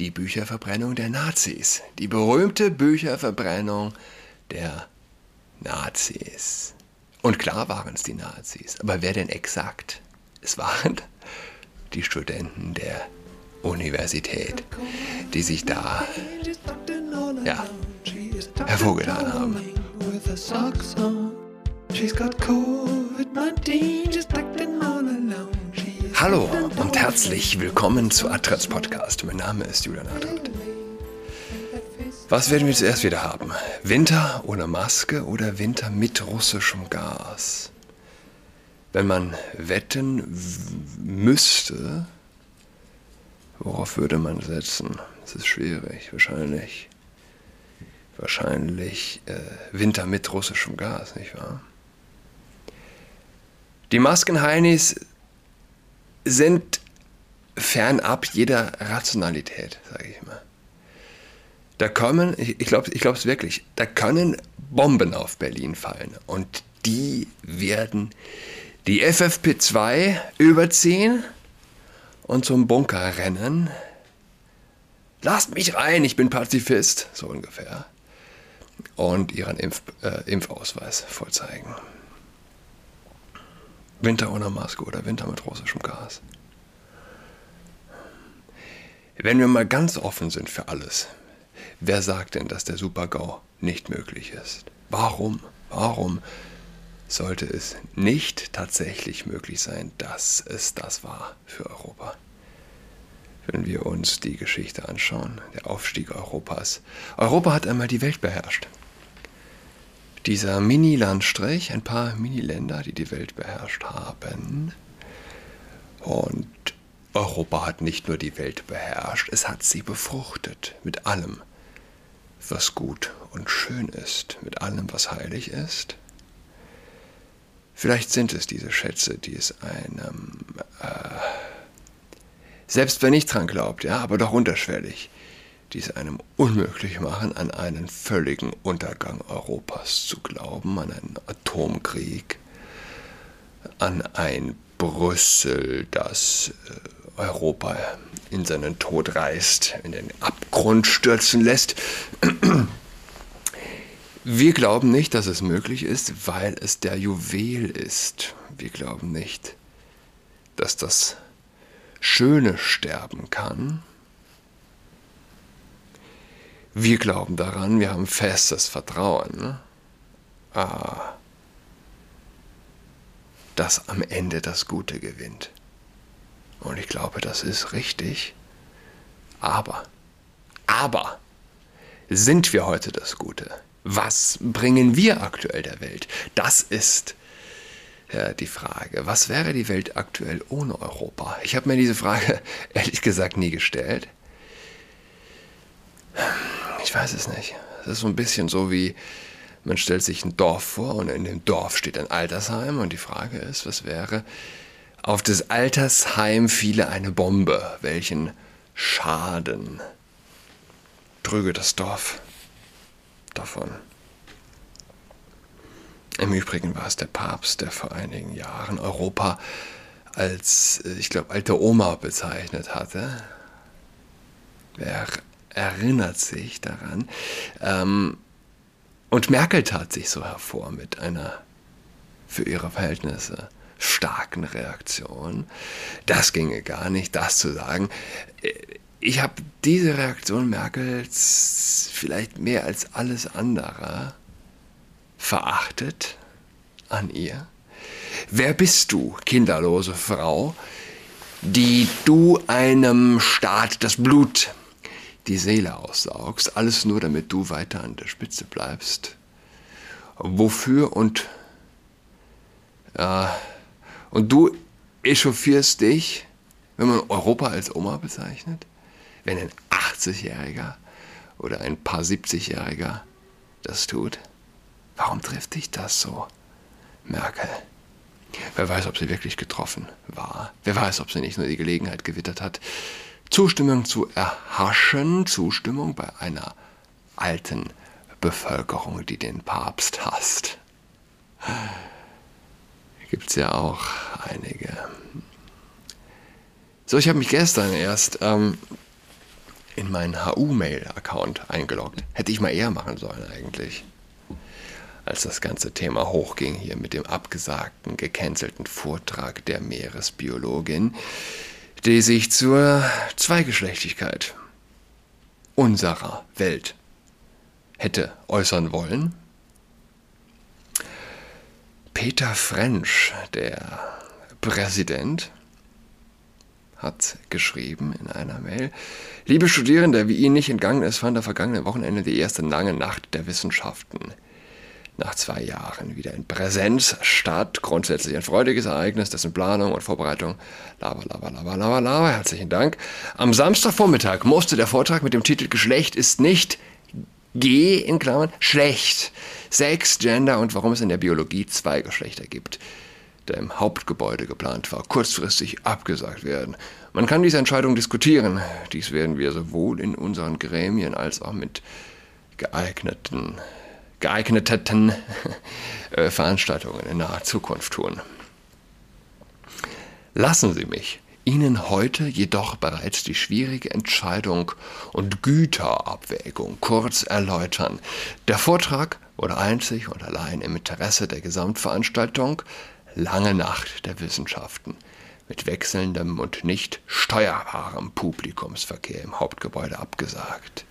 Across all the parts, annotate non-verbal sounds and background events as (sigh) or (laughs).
die Bücherverbrennung der Nazis. Die berühmte Bücherverbrennung der Nazis. Und klar waren es die Nazis. Aber wer denn exakt? Es waren (laughs) die Studenten der Universität, die sich da ja, hervorgetan haben. Hallo und herzlich willkommen zu Adrats Podcast. Mein Name ist Julian Adrat. Was werden wir zuerst wieder haben? Winter ohne Maske oder Winter mit russischem Gas? Wenn man wetten müsste, worauf würde man setzen? Das ist schwierig. Wahrscheinlich, wahrscheinlich äh, Winter mit russischem Gas, nicht wahr? Die Maskenheinis sind fernab jeder Rationalität, sage ich mal. Da kommen, ich glaube ich es wirklich, da können Bomben auf Berlin fallen und die werden die FFP2 überziehen und zum Bunker rennen. Lasst mich rein, ich bin Pazifist, so ungefähr. Und ihren Impf, äh, Impfausweis vorzeigen. Winter ohne Maske oder Winter mit russischem Gas. Wenn wir mal ganz offen sind für alles, Wer sagt denn, dass der Super-GAU nicht möglich ist? Warum? Warum sollte es nicht tatsächlich möglich sein, dass es das war für Europa? Wenn wir uns die Geschichte anschauen, der Aufstieg Europas. Europa hat einmal die Welt beherrscht. Dieser Mini-Landstrich, ein paar Mini-Länder, die die Welt beherrscht haben. Und Europa hat nicht nur die Welt beherrscht, es hat sie befruchtet mit allem, was gut und schön ist, mit allem, was heilig ist? Vielleicht sind es diese Schätze, die es einem, äh, selbst wenn nicht dran glaubt, ja, aber doch unterschwellig, die es einem unmöglich machen, an einen völligen Untergang Europas zu glauben, an einen Atomkrieg, an ein Brüssel, das äh, Europa in seinen Tod reißt, in den Abgrund stürzen lässt. Wir glauben nicht, dass es möglich ist, weil es der Juwel ist. Wir glauben nicht, dass das Schöne sterben kann. Wir glauben daran, wir haben festes Vertrauen, ne? ah, dass am Ende das Gute gewinnt. Und ich glaube, das ist richtig. Aber, aber, sind wir heute das Gute? Was bringen wir aktuell der Welt? Das ist ja, die Frage. Was wäre die Welt aktuell ohne Europa? Ich habe mir diese Frage (laughs) ehrlich gesagt nie gestellt. Ich weiß es nicht. Es ist so ein bisschen so wie, man stellt sich ein Dorf vor und in dem Dorf steht ein Altersheim und die Frage ist, was wäre, auf das Altersheim fiele eine Bombe. Welchen Schaden trüge das Dorf davon? Im Übrigen war es der Papst, der vor einigen Jahren Europa als, ich glaube, alte Oma bezeichnet hatte. Wer erinnert sich daran? Ähm, und Merkel tat sich so hervor mit einer für ihre Verhältnisse starken Reaktion. Das ginge gar nicht, das zu sagen. Ich habe diese Reaktion Merkels vielleicht mehr als alles andere verachtet an ihr. Wer bist du, kinderlose Frau, die du einem Staat das Blut, die Seele aussaugst, alles nur damit du weiter an der Spitze bleibst? Wofür und äh, und du echauffierst dich, wenn man Europa als Oma bezeichnet? Wenn ein 80-Jähriger oder ein paar 70-Jähriger das tut? Warum trifft dich das so, Merkel? Wer weiß, ob sie wirklich getroffen war. Wer weiß, ob sie nicht nur die Gelegenheit gewittert hat, Zustimmung zu erhaschen, Zustimmung bei einer alten Bevölkerung, die den Papst hasst gibt es ja auch einige. So, ich habe mich gestern erst ähm, in meinen HU-Mail-Account eingeloggt. Hätte ich mal eher machen sollen eigentlich. Als das ganze Thema hochging hier mit dem abgesagten, gecancelten Vortrag der Meeresbiologin, die sich zur Zweigeschlechtigkeit unserer Welt hätte äußern wollen. Peter French, der Präsident, hat geschrieben in einer Mail, liebe Studierende, wie Ihnen nicht entgangen ist, fand am vergangenen Wochenende die erste lange Nacht der Wissenschaften. Nach zwei Jahren wieder in Präsenz statt. Grundsätzlich ein freudiges Ereignis, dessen Planung und Vorbereitung. Lava, lava, lava, lava, lava. Herzlichen Dank. Am Samstagvormittag musste der Vortrag mit dem Titel Geschlecht ist nicht G in Klammern schlecht. Sex, Gender und warum es in der Biologie zwei Geschlechter gibt der im Hauptgebäude geplant war, kurzfristig abgesagt werden. Man kann diese Entscheidung diskutieren. Dies werden wir sowohl in unseren Gremien als auch mit geeigneten, geeigneten (laughs) äh, Veranstaltungen in naher Zukunft tun. Lassen Sie mich Ihnen heute jedoch bereits die schwierige Entscheidung und Güterabwägung kurz erläutern. Der Vortrag wurde einzig und allein im Interesse der Gesamtveranstaltung lange Nacht der Wissenschaften mit wechselndem und nicht steuerbarem Publikumsverkehr im Hauptgebäude abgesagt.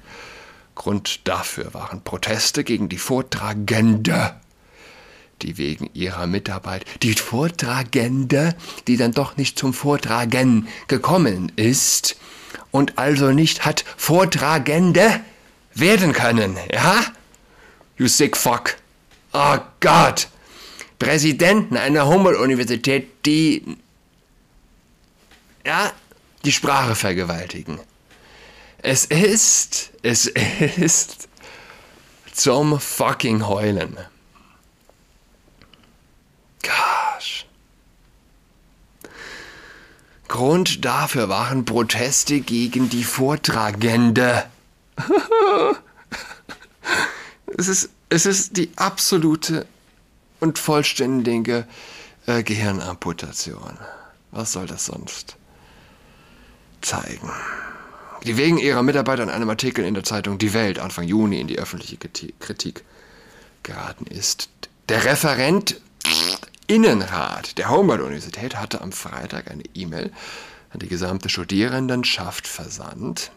Grund dafür waren Proteste gegen die Vortragende, die wegen ihrer Mitarbeit, die Vortragende, die dann doch nicht zum Vortragen gekommen ist und also nicht hat Vortragende werden können, ja? You sick fuck. Oh Gott. Präsidenten einer Humboldt-Universität, die ja, die Sprache vergewaltigen. Es ist, es ist zum fucking Heulen. Gosh. Grund dafür waren Proteste gegen die Vortragende. (laughs) es, ist, es ist die absolute und vollständige äh, Gehirnamputation. Was soll das sonst zeigen? Die wegen ihrer Mitarbeit an einem Artikel in der Zeitung Die Welt Anfang Juni in die öffentliche Kritik geraten ist. Der Referent Innenrat der Humboldt-Universität hatte am Freitag eine E-Mail an die gesamte Studierendenschaft versandt,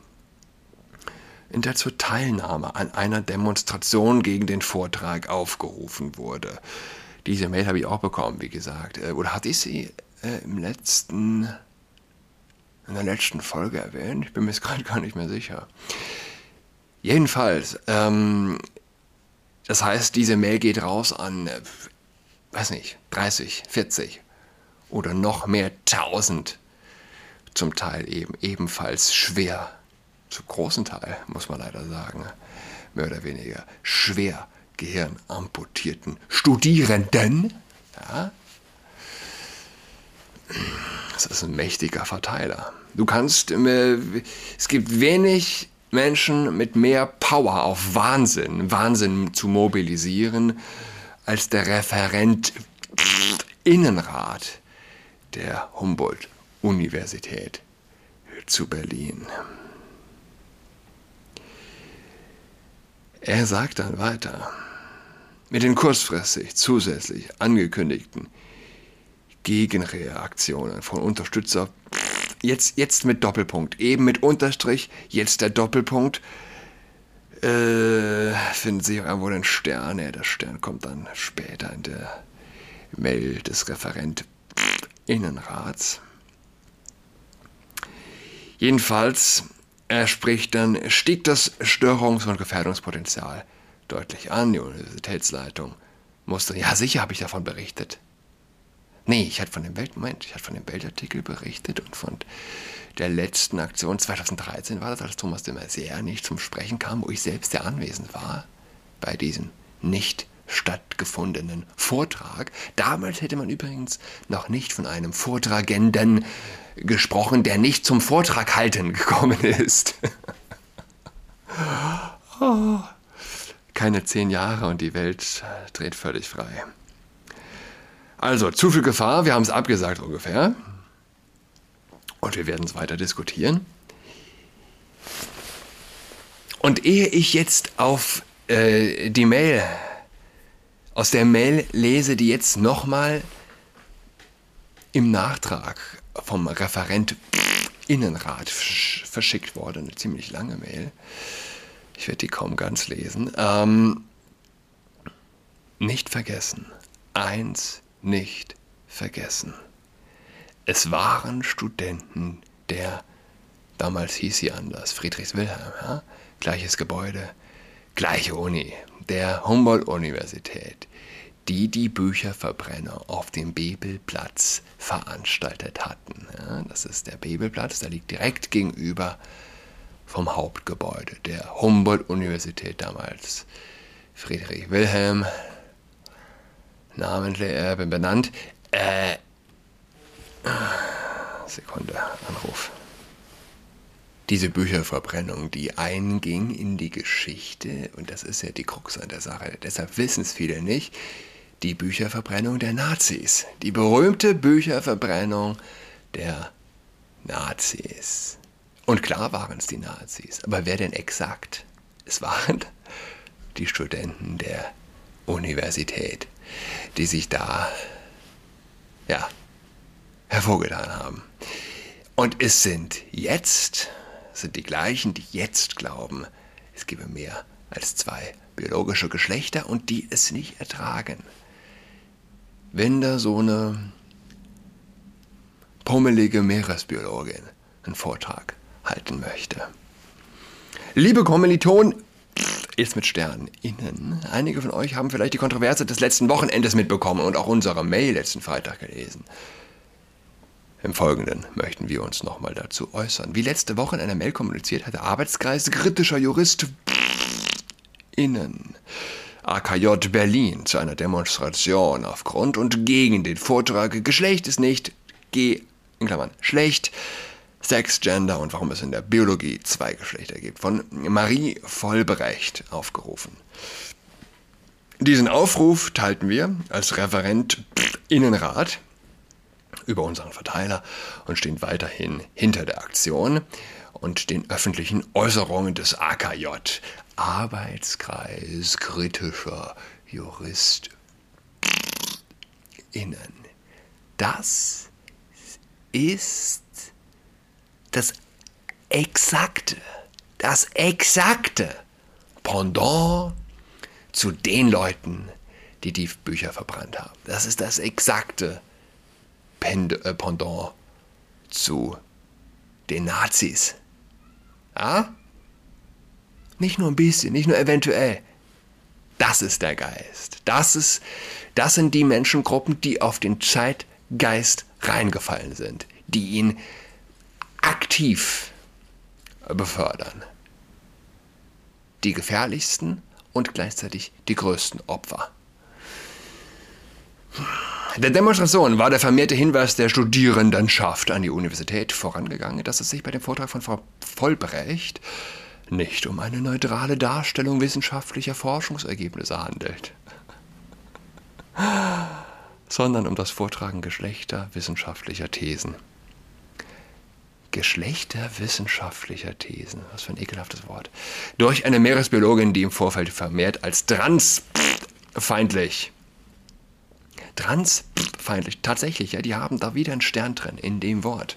in der zur Teilnahme an einer Demonstration gegen den Vortrag aufgerufen wurde. Diese Mail habe ich auch bekommen, wie gesagt. Äh, oder hatte ich sie äh, im letzten, in der letzten Folge erwähnt? Ich bin mir jetzt gerade gar nicht mehr sicher. Jedenfalls, ähm, das heißt, diese Mail geht raus an, äh, weiß nicht, 30, 40 oder noch mehr 1000. Zum Teil eben ebenfalls schwer zu großen Teil, muss man leider sagen, mehr oder weniger schwer gehirnamputierten Studierenden. Ja, das ist ein mächtiger Verteiler. Du kannst, äh, es gibt wenig Menschen mit mehr Power auf Wahnsinn, Wahnsinn zu mobilisieren, als der Referent Innenrat der Humboldt-Universität zu Berlin. Er sagt dann weiter, mit den kurzfristig zusätzlich angekündigten Gegenreaktionen von Unterstützer, jetzt, jetzt mit Doppelpunkt, eben mit Unterstrich, jetzt der Doppelpunkt, äh, finden Sie irgendwo den Stern, ja, der Stern kommt dann später in der Mail des Referent Innenrats. Jedenfalls er spricht dann, stieg das Störungs- und Gefährdungspotenzial deutlich an. Die Universitätsleitung musste, ja sicher habe ich davon berichtet. Nee, ich hatte von dem Welt, ich hatte von dem Weltartikel berichtet und von der letzten Aktion 2013 war das, als Thomas de Maizière nicht zum Sprechen kam, wo ich selbst ja anwesend war bei diesem nicht stattgefundenen Vortrag. Damals hätte man übrigens noch nicht von einem Vortragenden gesprochen, der nicht zum Vortrag halten gekommen ist. (laughs) oh, keine zehn Jahre und die Welt dreht völlig frei. Also, zu viel Gefahr, wir haben es abgesagt ungefähr. Und wir werden es weiter diskutieren. Und ehe ich jetzt auf äh, die Mail, aus der Mail lese, die jetzt nochmal im Nachtrag vom Referent Innenrat verschickt wurde, eine ziemlich lange Mail. Ich werde die kaum ganz lesen. Ähm, nicht vergessen. Eins nicht vergessen. Es waren Studenten der, damals hieß sie anders, Friedrichs Wilhelm, ja? gleiches Gebäude, gleiche Uni, der Humboldt-Universität, die die Bücherverbrennung auf dem Bebelplatz veranstaltet hatten. Ja, das ist der Bebelplatz, der liegt direkt gegenüber vom Hauptgebäude der Humboldt-Universität damals. Friedrich Wilhelm, namentlich äh, benannt. Äh, Sekunde, Anruf. Diese Bücherverbrennung, die einging in die Geschichte, und das ist ja die Krux an der Sache, deshalb wissen es viele nicht, die Bücherverbrennung der Nazis. Die berühmte Bücherverbrennung der Nazis. Und klar waren es die Nazis, aber wer denn exakt? Es waren die Studenten der Universität, die sich da, ja, hervorgetan haben. Und es sind jetzt, sind die gleichen, die jetzt glauben, es gebe mehr als zwei biologische Geschlechter und die es nicht ertragen. Wenn da so eine pummelige Meeresbiologin einen Vortrag halten möchte. Liebe Kommilitonen, ist mit Sternen innen. Einige von euch haben vielleicht die Kontroverse des letzten Wochenendes mitbekommen und auch unsere Mail letzten Freitag gelesen. Im Folgenden möchten wir uns nochmal dazu äußern. Wie letzte Woche in einer Mail kommuniziert hat der Arbeitskreis kritischer Jurist innen AKJ Berlin zu einer Demonstration aufgrund und gegen den Vortrag Geschlecht ist nicht G in Klammern schlecht. Sex, Gender und warum es in der Biologie zwei Geschlechter gibt, von Marie Vollbrecht aufgerufen. Diesen Aufruf teilten wir als Referent Innenrat über unseren Verteiler und stehen weiterhin hinter der Aktion und den öffentlichen Äußerungen des AKJ, Arbeitskreis kritischer Jurist innen. Das ist das exakte, das exakte Pendant zu den Leuten, die die Bücher verbrannt haben. Das ist das exakte äh, Pendant zu den Nazis. Ja? Nicht nur ein bisschen, nicht nur eventuell. Das ist der Geist. Das, ist, das sind die Menschengruppen, die auf den Zeitgeist reingefallen sind, die ihn aktiv befördern. Die gefährlichsten und gleichzeitig die größten Opfer. Der Demonstration war der vermehrte Hinweis der Studierendenschaft an die Universität vorangegangen, dass es sich bei dem Vortrag von Frau Vollbrecht nicht um eine neutrale Darstellung wissenschaftlicher Forschungsergebnisse handelt, sondern um das Vortragen Geschlechter wissenschaftlicher Thesen. Geschlechterwissenschaftlicher Thesen. Was für ein ekelhaftes Wort. Durch eine Meeresbiologin, die im Vorfeld vermehrt als transfeindlich. Transfeindlich, tatsächlich, ja, die haben da wieder einen Stern drin in dem Wort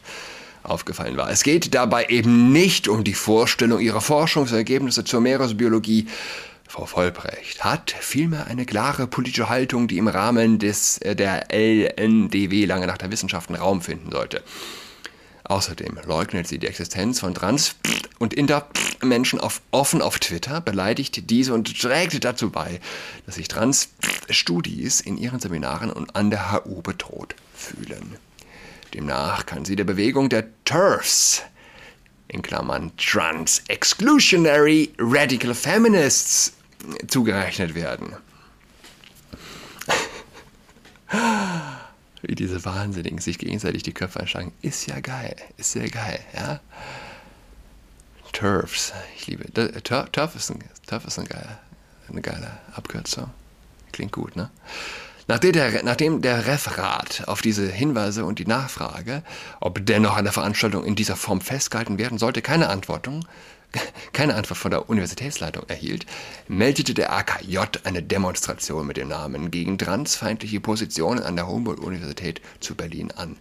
aufgefallen war. Es geht dabei eben nicht um die Vorstellung ihrer Forschungsergebnisse zur Meeresbiologie. Frau Vollbrecht hat vielmehr eine klare politische Haltung, die im Rahmen des, äh, der LNDW lange nach der Wissenschaften Raum finden sollte. Außerdem leugnet sie die Existenz von Trans- und Intermenschen auf, offen auf Twitter, beleidigt diese und trägt dazu bei, dass sich Trans-Studis in ihren Seminaren und an der HU bedroht fühlen. Demnach kann sie der Bewegung der TERFs, in Klammern Trans Exclusionary Radical Feminists, zugerechnet werden. Wie diese Wahnsinnigen sich gegenseitig die Köpfe einschlagen, ist ja geil, ist sehr geil, ja. Turfs, ich liebe, Turf ist, ein, Turf ist ein geiler, eine geile Abkürzung, klingt gut, ne? Nachdem der, nachdem der Referat auf diese Hinweise und die Nachfrage, ob dennoch der Veranstaltung in dieser Form festgehalten werden sollte, keine Antwortung keine Antwort von der Universitätsleitung erhielt, meldete der AKJ eine Demonstration mit dem Namen gegen transfeindliche Positionen an der Humboldt-Universität zu Berlin an.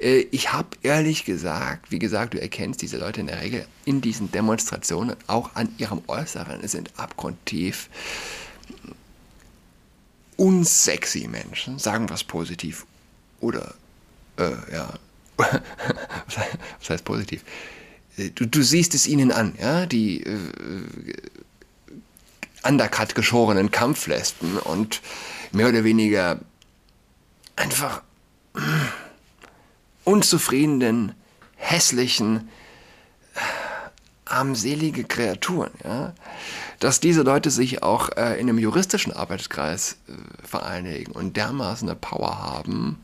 Äh, ich habe ehrlich gesagt, wie gesagt, du erkennst diese Leute in der Regel in diesen Demonstrationen auch an ihrem Äußeren, sind abgrundtief unsexy Menschen, sagen wir es positiv, oder, äh, ja, (laughs) was heißt positiv? Äh, du, du siehst es ihnen an, ja, die äh, undercut geschorenen Kampflespen und mehr oder weniger einfach unzufriedenen, hässlichen, armselige Kreaturen, ja, dass diese Leute sich auch äh, in einem juristischen Arbeitskreis äh, vereinigen und dermaßen eine Power haben,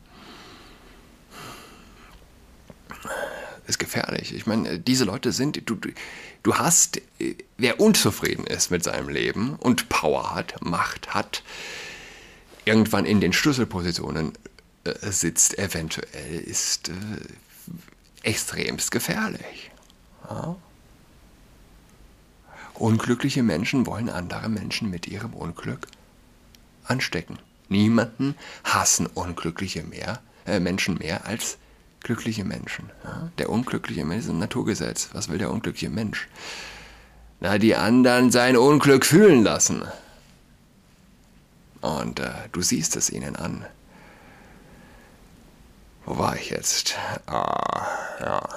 ist gefährlich. Ich meine, diese Leute sind, du, du hast, wer unzufrieden ist mit seinem Leben und Power hat, Macht hat, irgendwann in den Schlüsselpositionen äh, sitzt, eventuell, ist äh, extremst gefährlich. Ja? Unglückliche Menschen wollen andere Menschen mit ihrem Unglück anstecken. Niemanden hassen unglückliche mehr, äh, Menschen mehr als glückliche Menschen. Ja? Der unglückliche Mensch ist ein Naturgesetz. Was will der unglückliche Mensch? Na, die anderen sein Unglück fühlen lassen. Und äh, du siehst es ihnen an. Wo war ich jetzt? Ah, ja.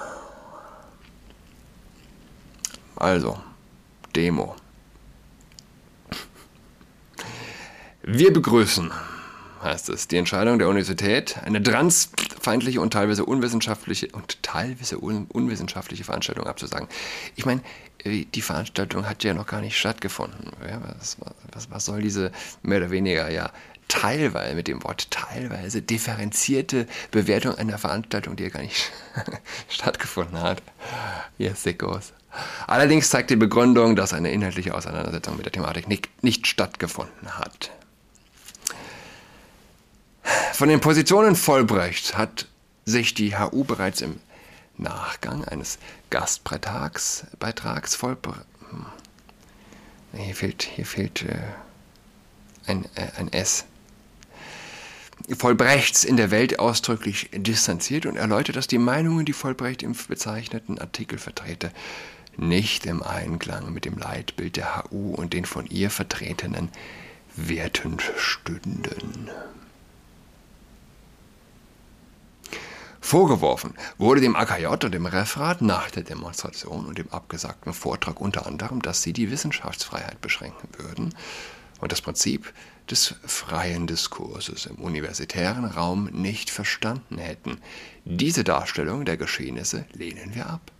Also, Demo. Wir begrüßen heißt es, die Entscheidung der Universität, eine transfeindliche und teilweise unwissenschaftliche und teilweise un unwissenschaftliche Veranstaltung abzusagen. Ich meine, äh, die Veranstaltung hat ja noch gar nicht stattgefunden. Was, was, was soll diese mehr oder weniger ja teilweise, mit dem Wort teilweise, differenzierte Bewertung einer Veranstaltung, die ja gar nicht (laughs) stattgefunden hat. Yes, sickos. Allerdings zeigt die Begründung, dass eine inhaltliche Auseinandersetzung mit der Thematik nicht, nicht stattgefunden hat. Von den Positionen Vollbrechts hat sich die HU bereits im Nachgang eines Gastbeitrags Beitrags Vollbre hm. hier fehlt, hier fehlt äh, ein, äh, ein S. Vollbrechts in der Welt ausdrücklich distanziert und erläutert, dass die Meinungen, die Vollbrecht im bezeichneten Artikel vertrete, nicht im Einklang mit dem Leitbild der HU und den von ihr vertretenen Werten stünden. Vorgeworfen wurde dem AKJ und dem Referat nach der Demonstration und dem abgesagten Vortrag unter anderem, dass sie die Wissenschaftsfreiheit beschränken würden und das Prinzip des freien Diskurses im universitären Raum nicht verstanden hätten. Diese Darstellung der Geschehnisse lehnen wir ab.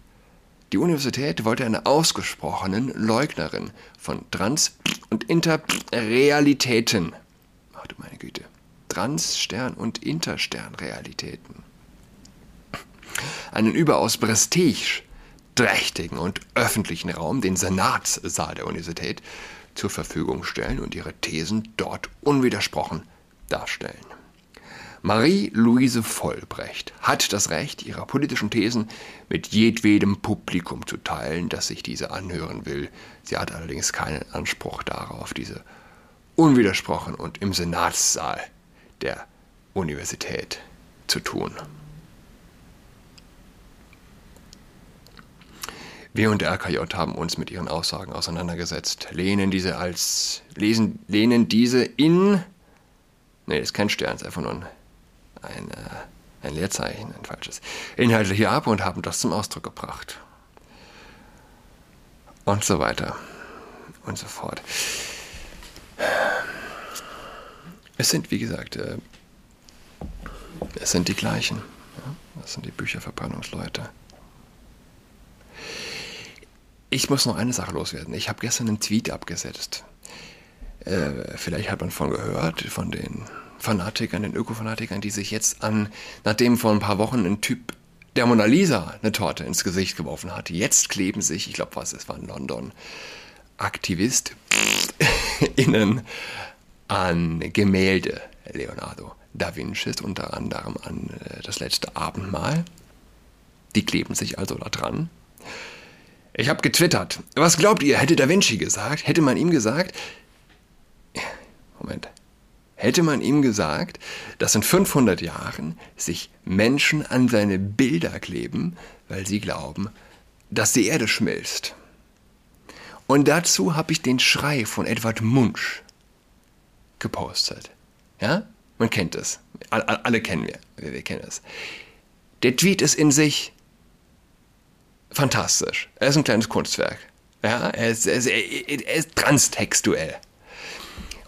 Die Universität wollte eine ausgesprochenen Leugnerin von Trans- und Interrealitäten. Ach du meine Güte. Transstern- und Intersternrealitäten einen überaus prestigeträchtigen und öffentlichen Raum, den Senatssaal der Universität, zur Verfügung stellen und ihre Thesen dort unwidersprochen darstellen. Marie-Louise Vollbrecht hat das Recht, ihre politischen Thesen mit jedwedem Publikum zu teilen, das sich diese anhören will. Sie hat allerdings keinen Anspruch darauf, diese unwidersprochen und im Senatssaal der Universität zu tun. Wir und der RKJ haben uns mit ihren Aussagen auseinandergesetzt, lehnen diese als, lesen, lehnen diese in, nee, das ist kein Stern, ist einfach nur ein, ein, äh, ein Leerzeichen, ein falsches, inhaltlich ab und haben das zum Ausdruck gebracht. Und so weiter und so fort. Es sind, wie gesagt, äh, es sind die gleichen. Das sind die Bücherverbrennungsleute. Ich muss noch eine Sache loswerden. Ich habe gestern einen Tweet abgesetzt. Äh, vielleicht hat man von gehört, von den Fanatikern, den Öko-Fanatikern, die sich jetzt an, nachdem vor ein paar Wochen ein Typ der Mona Lisa eine Torte ins Gesicht geworfen hat, jetzt kleben sich, ich glaube, was, es war in London, Aktivist (laughs) innen an Gemälde Leonardo da Vinci, unter anderem an äh, das letzte Abendmahl. Die kleben sich also da dran. Ich habe getwittert. Was glaubt ihr, hätte Da Vinci gesagt? Hätte man ihm gesagt, Moment, hätte man ihm gesagt, dass in 500 Jahren sich Menschen an seine Bilder kleben, weil sie glauben, dass die Erde schmilzt. Und dazu habe ich den Schrei von Edward Munch gepostet. Ja? Man kennt es. Alle, kennen wir. Wir kennen es. Der Tweet ist in sich fantastisch. Er ist ein kleines Kunstwerk. Ja, er ist, er ist, er ist transtextuell.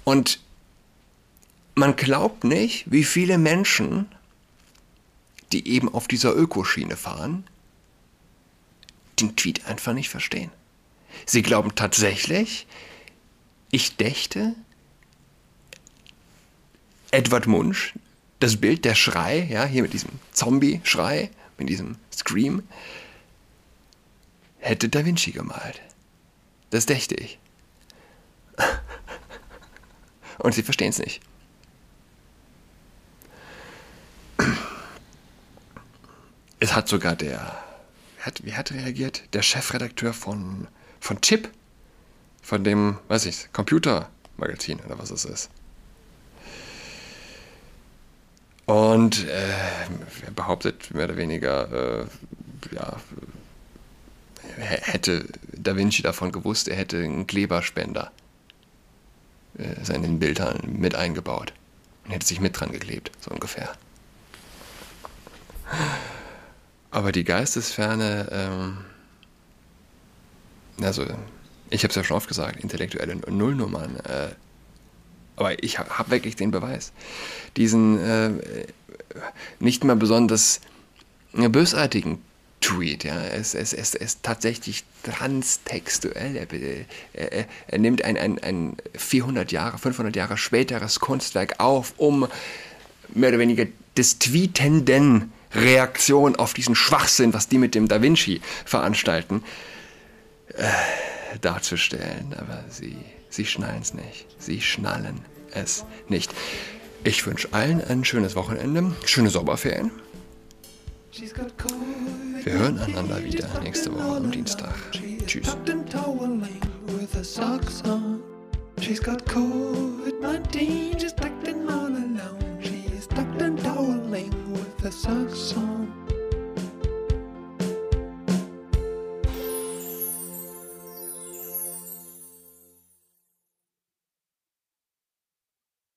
Und man glaubt nicht, wie viele Menschen, die eben auf dieser Ökoschiene fahren, den Tweet einfach nicht verstehen. Sie glauben tatsächlich, ich dächte, Edward Munch, das Bild, der Schrei, ja, hier mit diesem Zombie-Schrei, mit diesem Scream, hätte Da Vinci gemalt. Das dächte ich. (laughs) Und sie verstehen es nicht. Es hat sogar der, wie hat, wie hat reagiert? Der Chefredakteur von, von Chip, von dem, weiß ich, Computermagazin oder was es ist. Und äh, behauptet mehr oder weniger, äh, ja, hätte Da Vinci davon gewusst, er hätte einen Kleberspender äh, seinen Bildern mit eingebaut und hätte sich mit dran geklebt, so ungefähr. Aber die Geistesferne, ähm, also ich habe es ja schon oft gesagt, intellektuelle Nullnummern, äh, aber ich habe hab wirklich den Beweis. Diesen äh, nicht mal besonders bösartigen Tweet. Ja. Es, es, es, es ist tatsächlich transtextuell. Er, er, er nimmt ein, ein, ein 400 Jahre, 500 Jahre späteres Kunstwerk auf, um mehr oder weniger des Tweetenden Reaktion auf diesen Schwachsinn, was die mit dem Da Vinci veranstalten, äh, darzustellen. Aber sie, sie schnallen es nicht. Sie schnallen es nicht. Ich wünsche allen ein schönes Wochenende, schöne Sommerferien. Wir hören einander wieder nächste Woche am Dienstag. Tschüss. She's got COVID-19, she's tucked in all alone. She's tucked and toweling with her socks on.